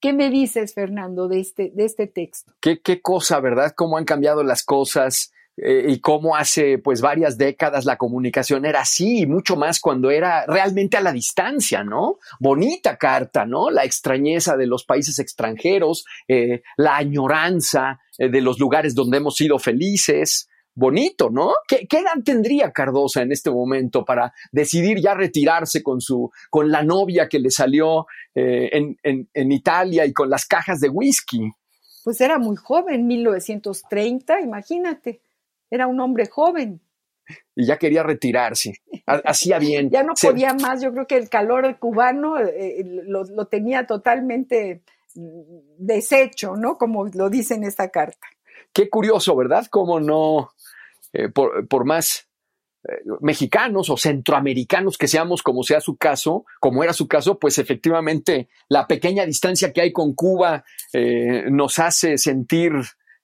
¿Qué me dices, Fernando, de este, de este texto? Qué, qué cosa, ¿verdad? Cómo han cambiado las cosas eh, y cómo hace pues varias décadas la comunicación era así y mucho más cuando era realmente a la distancia, ¿no? Bonita carta, ¿no? La extrañeza de los países extranjeros, eh, la añoranza eh, de los lugares donde hemos sido felices. Bonito, ¿no? ¿Qué, ¿Qué, edad tendría Cardosa en este momento para decidir ya retirarse con su, con la novia que le salió en, en, en Italia y con las cajas de whisky? Pues era muy joven, 1930, imagínate era un hombre joven. Y ya quería retirarse, hacía bien. ya no podía más, yo creo que el calor cubano eh, lo, lo, tenía totalmente mm, deshecho, ¿no? Como lo dice en esta carta. Qué curioso, ¿verdad? Cómo no, eh, por, por, más eh, mexicanos o centroamericanos que seamos, como sea su caso, como era su caso, pues efectivamente la pequeña distancia que hay con Cuba eh, nos hace sentir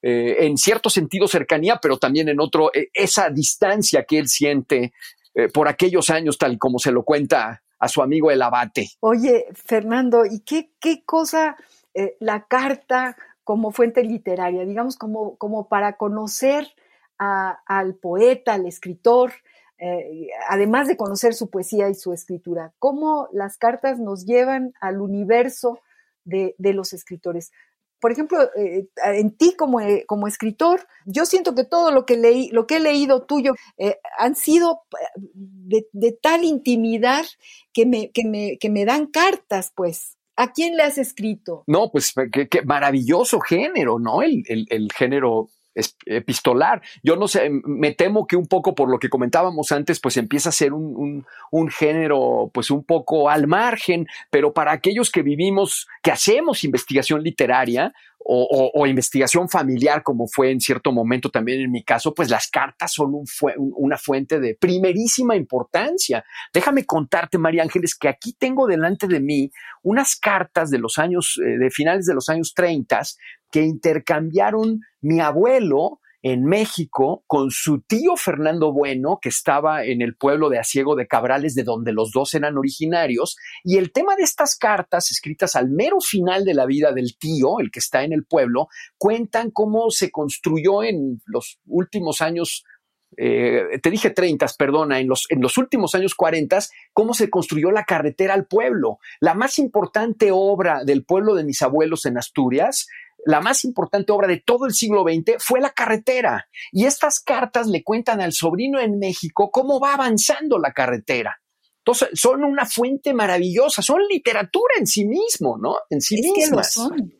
eh, en cierto sentido cercanía, pero también en otro, eh, esa distancia que él siente eh, por aquellos años, tal como se lo cuenta a su amigo el abate. Oye, Fernando, ¿y qué, qué cosa la carta como fuente literaria, digamos, como, como para conocer al poeta, al escritor, además de conocer su poesía y su escritura, cómo las cartas nos llevan al universo de, de los escritores por ejemplo, eh, en ti como, eh, como, escritor, yo siento que todo lo que leí, lo que he leído tuyo, eh, han sido de, tal intimidad que me, que, me, que me dan cartas, pues. ¿A quién le has escrito? No, pues qué maravilloso género, ¿no? El, el, el género epistolar. Yo no sé, me temo que un poco por lo que comentábamos antes, pues empieza a ser un, un, un, género, pues un poco al margen, pero para aquellos que vivimos, que hacemos investigación literaria, o, investigación familiar, como fue en cierto momento también en mi caso, pues las cartas son una fuente de primerísima importancia. Déjame contarte, María Ángeles, que aquí tengo delante de mí unas cartas de los años, eh, de finales de los años 30, que intercambiaron mi abuelo en México con su tío Fernando Bueno, que estaba en el pueblo de Asiego de Cabrales, de donde los dos eran originarios. Y el tema de estas cartas, escritas al mero final de la vida del tío, el que está en el pueblo, cuentan cómo se construyó en los últimos años eh, te dije 30, perdona, en los, en los últimos años 40, cómo se construyó la carretera al pueblo. La más importante obra del pueblo de mis abuelos en Asturias la más importante obra de todo el siglo XX fue la carretera. Y estas cartas le cuentan al sobrino en México cómo va avanzando la carretera. Entonces, son una fuente maravillosa, son literatura en sí mismo, ¿no? En sí es mismas. Que lo son.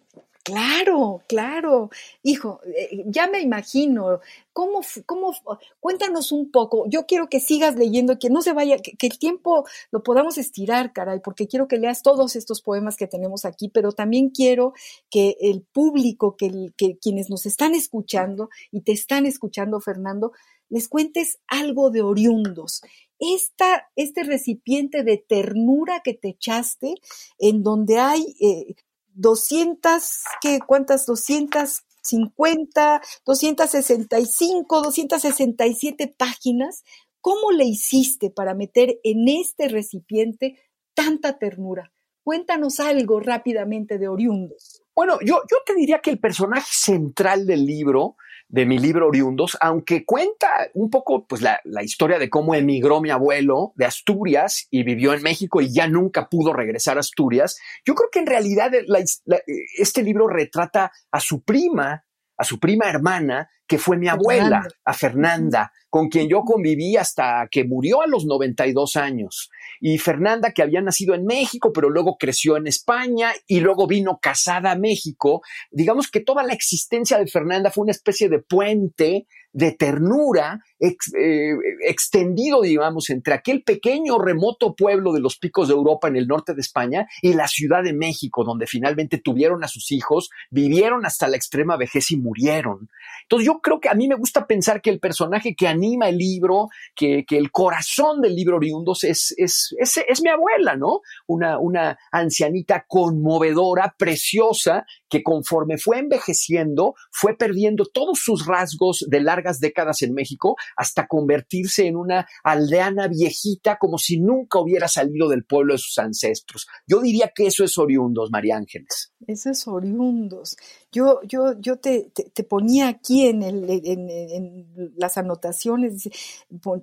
Claro, claro. Hijo, eh, ya me imagino. ¿Cómo, ¿Cómo? Cuéntanos un poco. Yo quiero que sigas leyendo, que no se vaya, que, el tiempo lo podamos estirar, caray, porque quiero que leas todos estos poemas que tenemos aquí, pero también quiero que el público, que, que quienes nos están escuchando y te están escuchando, Fernando, les cuentes algo de oriundos. Esta, este recipiente de ternura que te echaste, en donde hay eh, 200, ¿qué? ¿Cuántas? 250, 265, 267 páginas. ¿Cómo le hiciste para meter en este recipiente tanta ternura? Cuéntanos algo rápidamente de Oriundos. Bueno, yo, yo te diría que el personaje central del libro de mi libro Oriundos, aunque cuenta un poco pues, la, la, historia de cómo emigró mi abuelo de Asturias y vivió en México y ya nunca pudo regresar a Asturias, yo creo que en realidad la, la, este libro retrata a su prima, a su prima hermana, que fue mi abuela, a Fernanda, con quien yo conviví hasta que murió a los 92 años. Y Fernanda, que había nacido en México, pero luego creció en España y luego vino casada a México. Digamos que toda la existencia de Fernanda fue una especie de puente de ternura eh, extendido, digamos, entre aquel pequeño remoto pueblo de los picos de Europa en el norte de España y la Ciudad de México, donde finalmente tuvieron a sus hijos, vivieron hasta la extrema vejez y murieron. Entonces yo creo que a mí me gusta pensar que el personaje que anima el libro, que, el corazón del libro Oriundos es, es, es, mi abuela, ¿no? Una, una ancianita conmovedora, preciosa, que conforme fue envejeciendo, fue perdiendo todos sus rasgos de largas décadas en México hasta convertirse en una aldeana viejita como si nunca hubiera salido del pueblo de sus ancestros. Yo diría que eso es oriundos, María Ángeles. Eso es oriundos. Yo, yo, yo te, te, ponía aquí en, en, las anotaciones,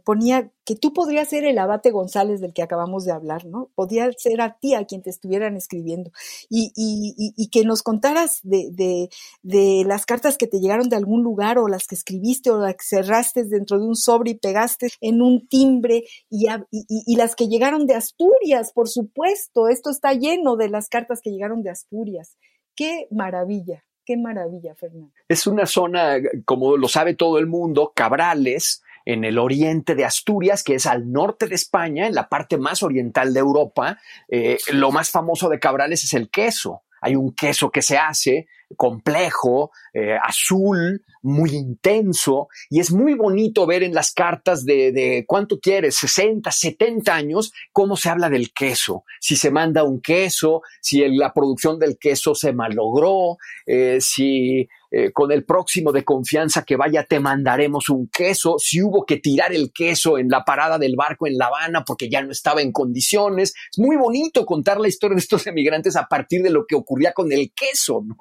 ponía que tú podrías ser el abate González del que acabamos de hablar, ¿no? Podría ser a ti a quien te estuvieran escribiendo y, que nos contaras de, las cartas que te llegaron de algún lugar o las que escribiste o las que cerraste dentro de un sobre y pegaste en un timbre y las que llegaron de Asturias, por supuesto. Esto está lleno de las cartas que llegaron de Asturias. Qué maravilla. Qué maravilla, Fernando. Es una zona, como lo sabe todo el mundo, Cabrales, en el oriente de Asturias, que es al norte de España, en la parte más oriental de Europa. Eh, lo más famoso de Cabrales es el queso. Hay un queso que se hace complejo, eh, azul, muy intenso, y es muy bonito ver en las cartas de, de, cuánto quieres, 60, 70 años, cómo se habla del queso, si se manda un queso, si la producción del queso se malogró, eh, si eh, con el próximo de confianza que vaya te mandaremos un queso, si hubo que tirar el queso en la parada del barco en La Habana porque ya no estaba en condiciones. Es muy bonito contar la historia de estos emigrantes a partir de lo que ocurría con el queso. ¿no?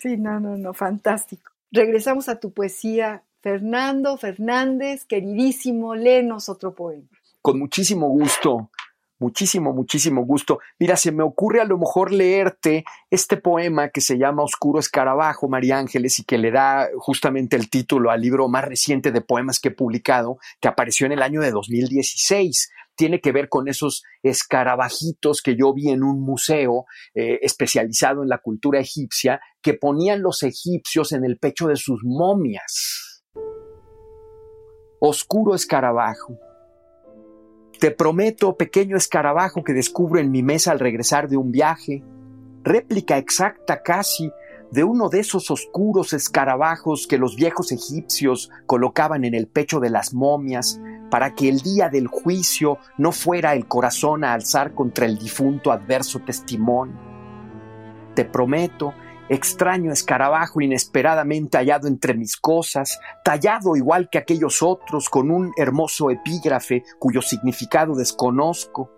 Sí, no, no, no, fantástico. Regresamos a tu poesía. Fernando Fernández, queridísimo, léenos otro poema. Con muchísimo gusto, muchísimo, muchísimo gusto. Mira, se me ocurre a lo mejor leerte este poema que se llama Oscuro Escarabajo, María Ángeles, y que le da justamente el título al libro más reciente de poemas que he publicado, que apareció en el año de 2016 tiene que ver con esos escarabajitos que yo vi en un museo eh, especializado en la cultura egipcia que ponían los egipcios en el pecho de sus momias. Oscuro escarabajo. Te prometo, pequeño escarabajo que descubro en mi mesa al regresar de un viaje, réplica exacta casi de uno de esos oscuros escarabajos que los viejos egipcios colocaban en el pecho de las momias para que el día del juicio no fuera el corazón a alzar contra el difunto adverso testimonio. Te prometo, extraño escarabajo inesperadamente hallado entre mis cosas, tallado igual que aquellos otros con un hermoso epígrafe cuyo significado desconozco,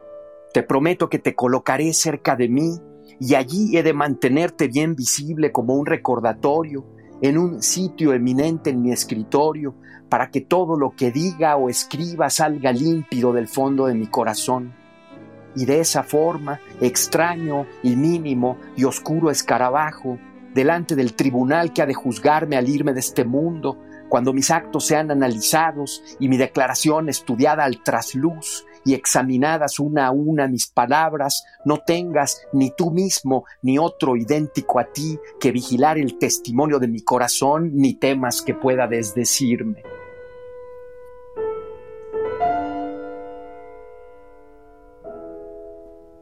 te prometo que te colocaré cerca de mí y allí he de mantenerte bien visible como un recordatorio, en un sitio eminente en mi escritorio, para que todo lo que diga o escriba salga límpido del fondo de mi corazón. Y de esa forma, extraño y mínimo y oscuro escarabajo, delante del tribunal que ha de juzgarme al irme de este mundo, cuando mis actos sean analizados y mi declaración estudiada al trasluz y examinadas una a una mis palabras, no tengas ni tú mismo ni otro idéntico a ti que vigilar el testimonio de mi corazón, ni temas que pueda desdecirme.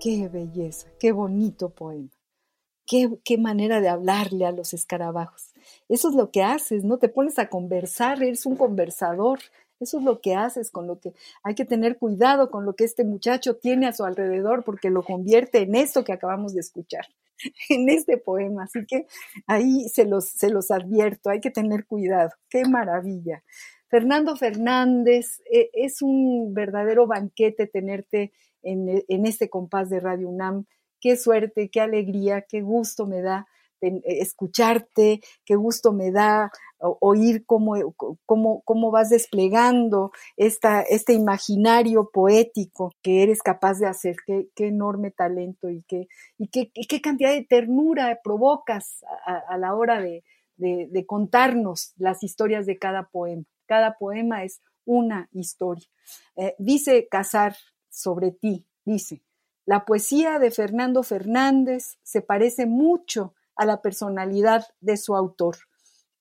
Qué belleza, qué bonito poema. Qué, qué, manera de hablarle a los escarabajos. Eso es lo que haces, ¿no? Te pones a conversar, eres un conversador, eso es lo que haces, con lo que hay que tener cuidado con lo que este muchacho tiene a su alrededor, porque lo convierte en esto que acabamos de escuchar, en este poema. Así que ahí se los, se los advierto, hay que tener cuidado. Qué maravilla. Fernando Fernández, eh, es un verdadero banquete tenerte en, en este compás de Radio UNAM. Qué suerte, qué alegría, qué gusto me da escucharte, qué gusto me da oír cómo, cómo, cómo vas desplegando esta, este imaginario poético que eres capaz de hacer, qué, qué enorme talento y qué, y qué, qué, cantidad de ternura provocas a, la hora de, de, contarnos las historias de cada poema. Cada poema es una historia. Eh, dice Casar sobre ti, dice, la poesía de Fernando Fernández se parece mucho a la personalidad de su autor.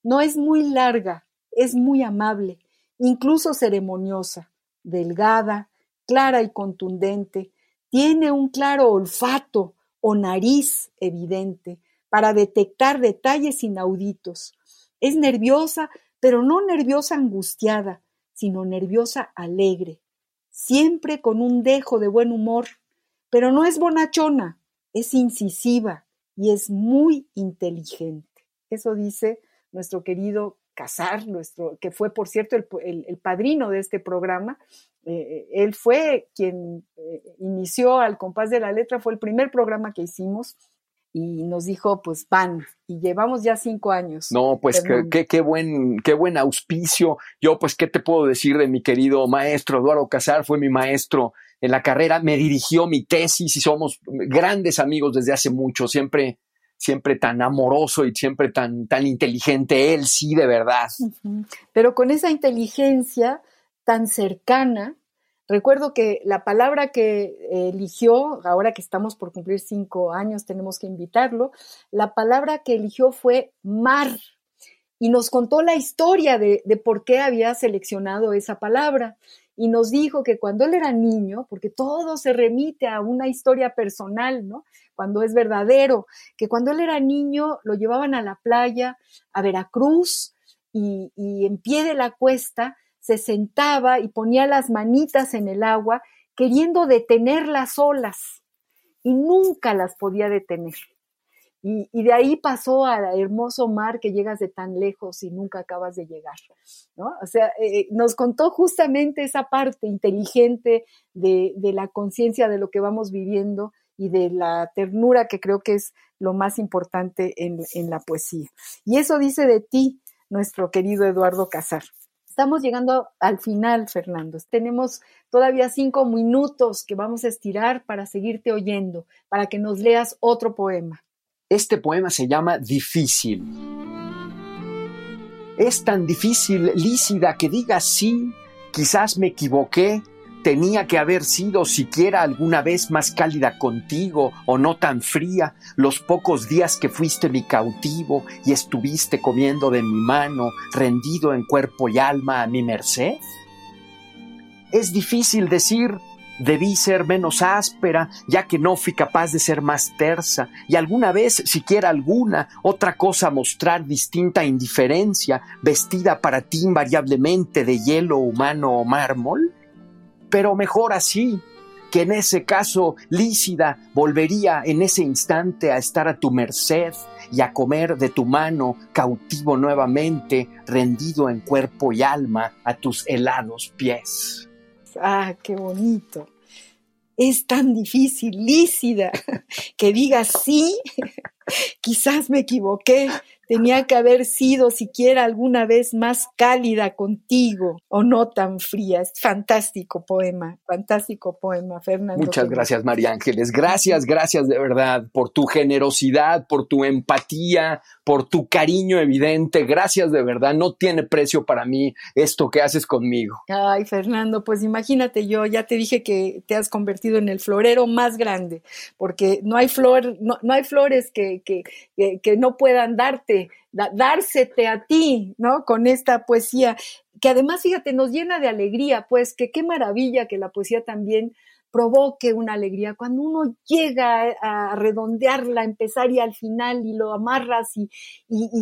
No es muy larga, es muy amable, incluso ceremoniosa, delgada, clara y contundente, tiene un claro olfato o nariz evidente para detectar detalles inauditos. Es nerviosa, pero no nerviosa angustiada, sino nerviosa alegre, siempre con un dejo de buen humor, pero no es bonachona, es incisiva y es muy inteligente. Eso dice nuestro querido Casar, nuestro, que fue, por cierto, el, padrino de este programa. Eh, él fue quien eh, inició al compás de la letra, fue el primer programa que hicimos y nos dijo, pues van, y llevamos ya cinco años. No, pues qué, qué, buen, qué buen auspicio. Yo, pues, ¿qué te puedo decir de mi querido maestro Eduardo Casar? Fue mi maestro en la carrera, me dirigió mi tesis y somos grandes amigos desde hace mucho, siempre, siempre tan amoroso y siempre tan, tan inteligente, él sí, de verdad. Pero con esa inteligencia tan cercana, Recuerdo que la palabra que eligió, ahora que estamos por cumplir cinco años, tenemos que invitarlo, la palabra que eligió fue mar. Y nos contó la historia de, por qué había seleccionado esa palabra y nos dijo que cuando él era niño, porque todo se remite a una historia personal, ¿no? Cuando es verdadero, que cuando él era niño lo llevaban a la playa, a Veracruz, y, y en pie de la cuesta se sentaba y ponía las manitas en el agua queriendo detener las olas y nunca las podía detener. Y, de ahí pasó al hermoso mar que llegas de tan lejos y nunca acabas de llegar. ¿no? O sea, eh, nos contó justamente esa parte inteligente de, la conciencia de lo que vamos viviendo y de la ternura que creo que es lo más importante en, en la poesía. Y eso dice de ti, nuestro querido Eduardo Casar. Estamos llegando al final, Fernando. Tenemos todavía cinco minutos que vamos a estirar para seguirte oyendo, para que nos leas otro poema. Este poema se llama Difícil. Es tan difícil, Lícida, que digas sí, quizás me equivoqué, tenía que haber sido siquiera alguna vez más cálida contigo o no tan fría los pocos días que fuiste mi cautivo y estuviste comiendo de mi mano, rendido en cuerpo y alma a mi merced? Es difícil decir Debí ser menos áspera, ya que no fui capaz de ser más tersa, y alguna vez, siquiera alguna, otra cosa mostrar distinta indiferencia, vestida para ti invariablemente de hielo humano o mármol pero mejor así, que en ese caso Lícida volvería en ese instante a estar a tu merced y a comer de tu mano cautivo nuevamente, rendido en cuerpo y alma a tus helados pies. Ah, qué bonito. Es tan difícil, Lícida, que digas sí. Quizás me equivoqué, tenía que haber sido siquiera alguna vez más cálida contigo o no tan fría. Es fantástico poema, fantástico poema, Fernando. Muchas gracias, María Ángeles. Gracias, gracias de verdad por tu generosidad, por tu empatía, por tu cariño evidente. Gracias de verdad. No tiene precio para mí esto que haces conmigo. Ay, Fernando, pues imagínate yo, ya te dije que te has convertido en el florero más grande, porque no hay flor, no, hay flores que, que, que no puedan darte dársete a ti, ¿no? Con esta poesía, que además, fíjate, nos llena de alegría, pues que qué maravilla que la poesía también provoque una alegría. Cuando uno llega a redondearla, empezar y al final y lo amarras y,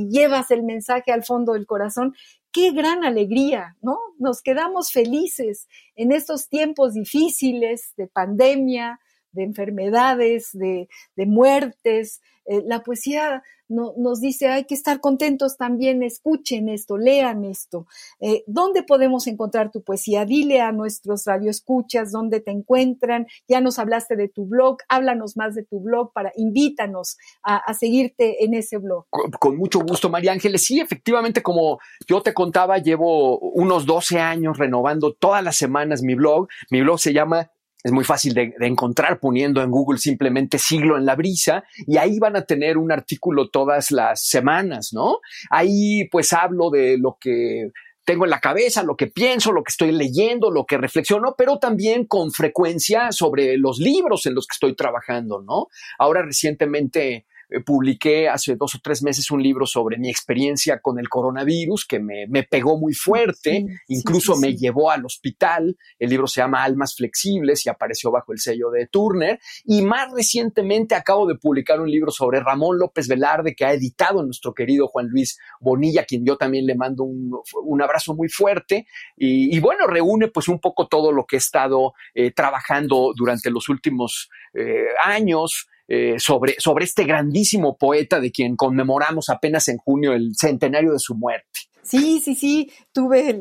llevas el mensaje al fondo del corazón, qué gran alegría, ¿no? Nos quedamos felices en estos tiempos difíciles de pandemia, de enfermedades, de, de muertes. Eh, la poesía nos dice hay que estar contentos también, escuchen esto, lean esto. Eh, ¿Dónde podemos encontrar tu poesía? Dile a nuestros radioescuchas dónde te encuentran. Ya nos hablaste de tu blog, háblanos más de tu blog para invítanos a, seguirte en ese blog. Con, con, mucho gusto, María Ángeles. Sí, efectivamente, como yo te contaba, llevo unos 12 años renovando todas las semanas mi blog. Mi blog se llama es muy fácil de, encontrar poniendo en Google simplemente siglo en la brisa y ahí van a tener un artículo todas las semanas, ¿no? Ahí pues hablo de lo que tengo en la cabeza, lo que pienso, lo que estoy leyendo, lo que reflexiono, pero también con frecuencia sobre los libros en los que estoy trabajando, ¿no? Ahora recientemente publiqué hace dos o tres meses un libro sobre mi experiencia con el coronavirus que me, pegó muy fuerte, incluso me llevó al hospital. El libro se llama Almas Flexibles y apareció bajo el sello de Turner. Y más recientemente acabo de publicar un libro sobre Ramón López Velarde que ha editado nuestro querido Juan Luis Bonilla, quien yo también le mando un, abrazo muy fuerte. Y, bueno, reúne pues un poco todo lo que he estado eh, trabajando durante los últimos eh, años. Eh, sobre, sobre este grandísimo poeta de quien conmemoramos apenas en junio el centenario de su muerte. Sí, sí, sí, tuve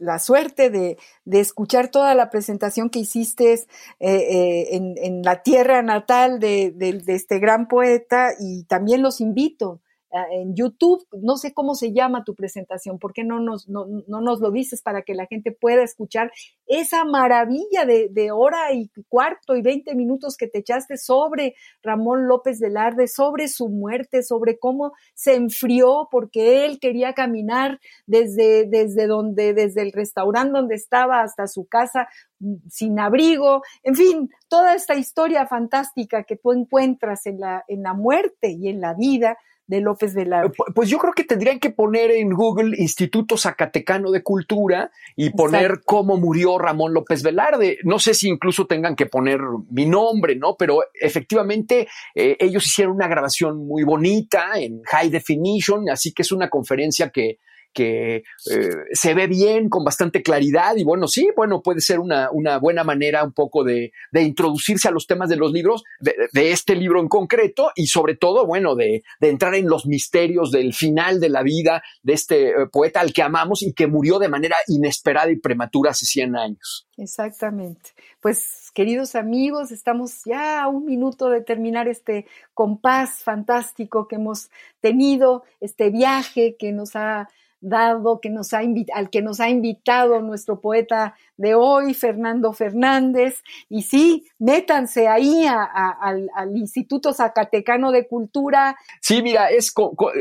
la, suerte de, escuchar toda la presentación que hiciste eh, eh, en, la tierra natal de, este gran poeta y también los invito en YouTube, no sé cómo se llama tu presentación, ¿por qué no nos, no, nos lo dices para que la gente pueda escuchar esa maravilla de, de, hora y cuarto y veinte minutos que te echaste sobre Ramón López Velarde, sobre su muerte, sobre cómo se enfrió porque él quería caminar desde, desde donde, desde el restaurante donde estaba hasta su casa mm, sin abrigo, en fin, toda esta historia fantástica que tú encuentras en la, en la muerte y en la vida de López Velarde? Pues yo creo que tendrían que poner en Google Instituto Zacatecano de Cultura y poner cómo murió Ramón López Velarde. No sé si incluso tengan que poner mi nombre, ¿no? Pero efectivamente eh, ellos hicieron una grabación muy bonita en high definition, así que es una conferencia que que eh, se ve bien, con bastante claridad y bueno, sí, bueno, puede ser una, una buena manera un poco de, de, introducirse a los temas de los libros, de, este libro en concreto y sobre todo, bueno, de, de, entrar en los misterios del final de la vida de este eh, poeta al que amamos y que murió de manera inesperada y prematura hace 100 años. Exactamente. Pues queridos amigos, estamos ya a un minuto de terminar este compás fantástico que hemos tenido, este viaje que nos ha dado que nos ha al que nos ha invitado nuestro poeta de hoy, Fernando Fernández. Y sí, métanse ahí al, Instituto Zacatecano de Cultura. Sí, mira, es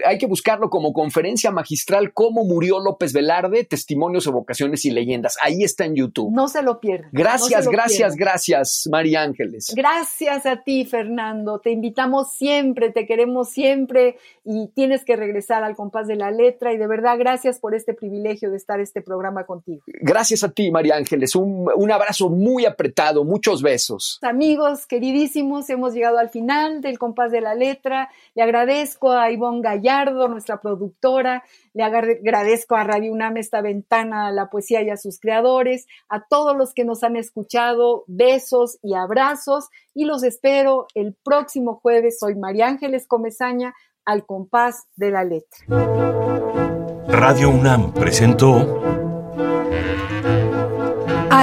hay que buscarlo como conferencia magistral, cómo murió López Velarde, testimonios, evocaciones y leyendas. Ahí está en YouTube. No se lo pierdan. Gracias, gracias, gracias, María Ángeles. Gracias a ti, Fernando. Te invitamos siempre, te queremos siempre y tienes que regresar al compás de la letra y de verdad, gracias por este privilegio de estar este programa contigo. Gracias a ti, María Ángeles. Un, un abrazo muy apretado, muchos besos. Amigos queridísimos, hemos llegado al final del compás de la letra. Le agradezco a Ivonne Gallardo, nuestra productora. Le agradezco a Radio UNAM esta ventana a la poesía y a sus creadores, a todos los que nos han escuchado, besos y abrazos y los espero el próximo jueves. Soy María Ángeles Comezaña al compás de la letra. Radio UNAM presentó